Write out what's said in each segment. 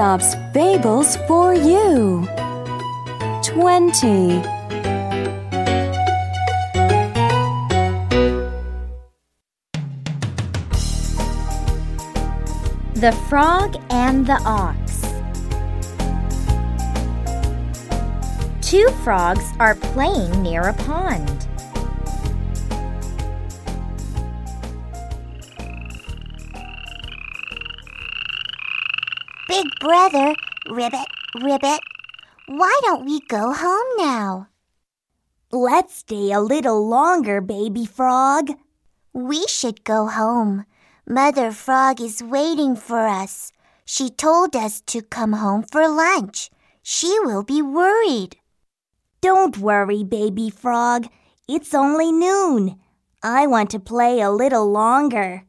Aesop's Fables for you. 20. The Frog and the Ox. Two frogs are playing near a pond. Big brother, Ribbit, Ribbit, why don't we go home now? Let's stay a little longer, baby frog. We should go home. Mother Frog is waiting for us. She told us to come home for lunch. She will be worried. Don't worry, baby frog. It's only noon. I want to play a little longer.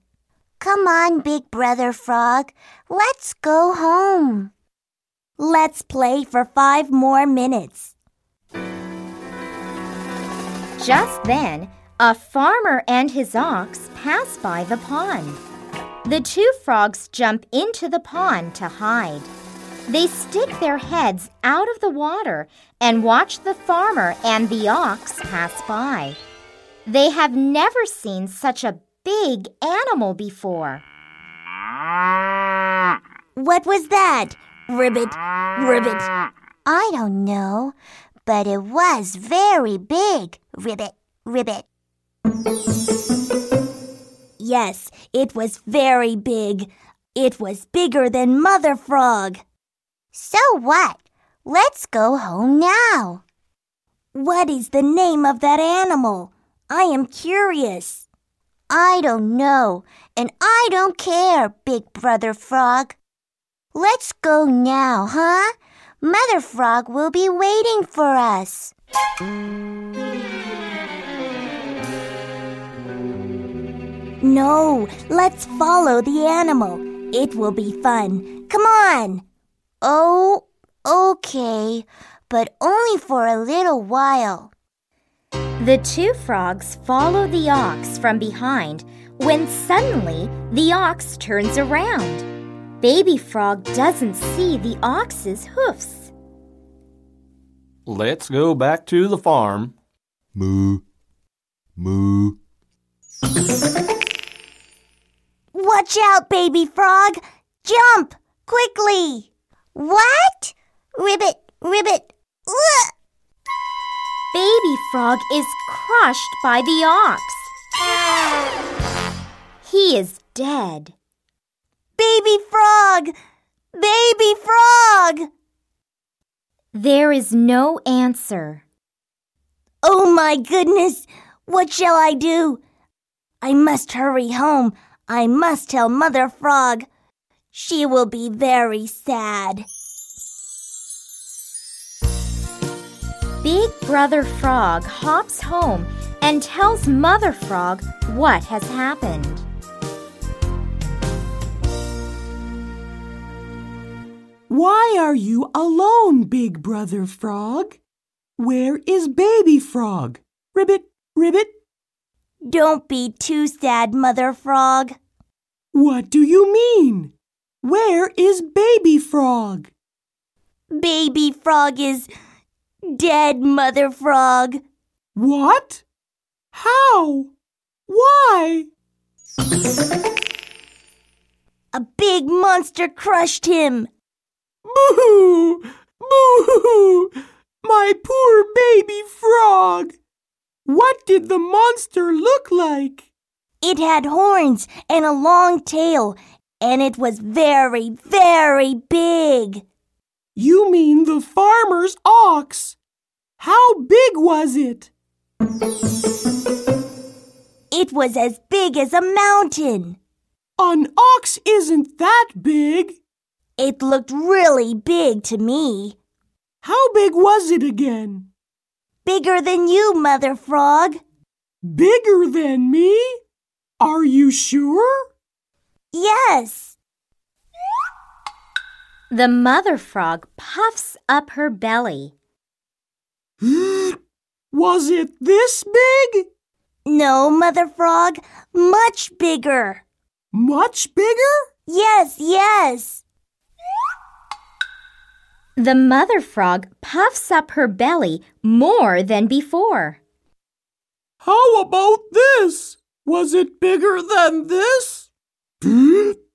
Come on, Big Brother Frog. Let's go home. Let's play for five more minutes. Just then, a farmer and his ox pass by the pond. The two frogs jump into the pond to hide. They stick their heads out of the water and watch the farmer and the ox pass by. They have never seen such a big animal before. What was that? Ribbit, ribbit. I don't know, but it was very big. Ribbit, ribbit. Yes, it was very big. It was bigger than Mother Frog. So what? Let's go home now. What is the name of that animal? I am curious. I don't know, and I don't care, Big Brother Frog. Let's go now, huh? Mother Frog will be waiting for us. No, let's follow the animal. It will be fun. Come on. Oh, okay, but only for a little while. The two frogs follow the ox from behind when suddenly the ox turns around. Baby Frog doesn't see the ox's hoofs. Let's go back to the farm. Moo. Moo. Watch out, baby frog. Jump quickly. What? Ribbit, ribbit. Ugh! Baby Frog is crushed by the ox. He is dead. Baby frog. Baby frog. There is no answer. Oh my goodness. What shall I do? I must hurry home. I must tell Mother Frog. She will be very sad. Big Brother Frog hops home and tells Mother Frog what has happened. Why are you alone, Big Brother Frog? Where is Baby Frog? Ribbit, ribbit. Don't be too sad, Mother Frog. What do you mean? Where is Baby Frog? Baby Frog is dead, Mother Frog. What? How? Why? A big monster crushed him. Boo! Boo! My poor baby frog! What did the monster look like? It had horns and a long tail, and it was very, very big. You mean the farmer's ox? How big was it? It was as big as a mountain. An ox isn't that big. It looked really big to me. How big was it again? Bigger than you, Mother Frog. Bigger than me? Are you sure? Yes. The Mother Frog puffs up her belly. Was it this big? No, Mother Frog, much bigger. Much bigger? Yes, yes. The mother frog puffs up her belly more than before. How about this? Was it bigger than this?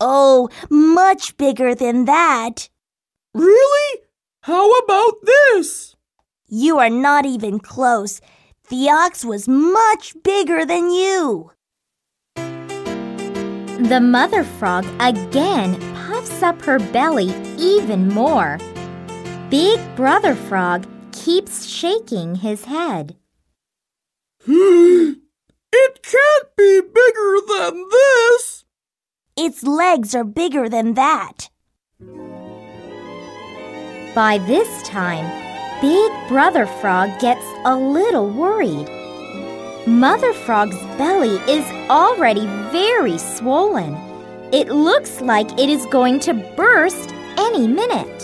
Oh, much bigger than that. Really? How about this? You are not even close. The ox was much bigger than you. The mother frog again puffs up her belly even more. Big brother frog keeps shaking his head. It can't be bigger than this. Its legs are bigger than that. By this time, Big Brother Frog gets a little worried. Mother Frog's belly is already very swollen. It looks like it is going to burst any minute.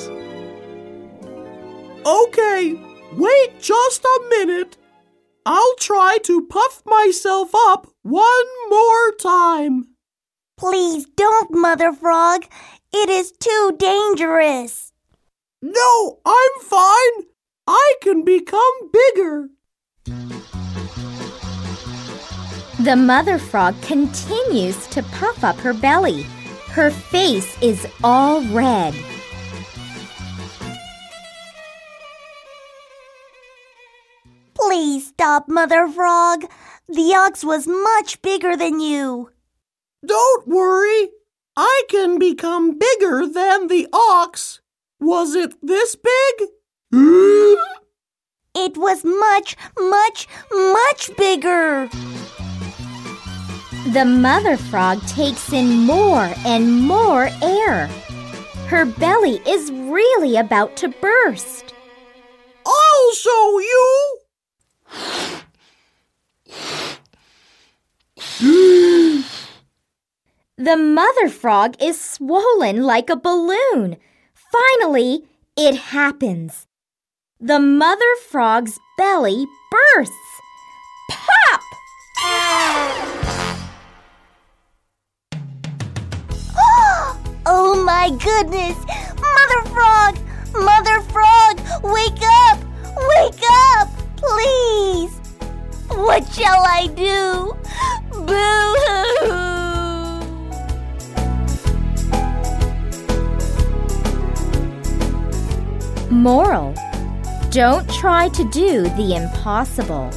Okay, wait just a minute. I'll try to puff myself up one more time. Please don't, Mother Frog. It is too dangerous. No, I'm fine. I can become bigger. The mother frog continues to puff up her belly. Her face is all red. Please stop, Mother Frog. The ox was much bigger than you. Don't worry. I can become bigger than the ox. Was it this big? It was much, much, much bigger. The mother frog takes in more and more air. Her belly is really about to burst. I'll show you. The mother frog is swollen like a balloon. Finally, it happens. The mother frog's belly bursts. Pop! Oh, oh my goodness! Mother Frog! Moral Don't try to do the impossible.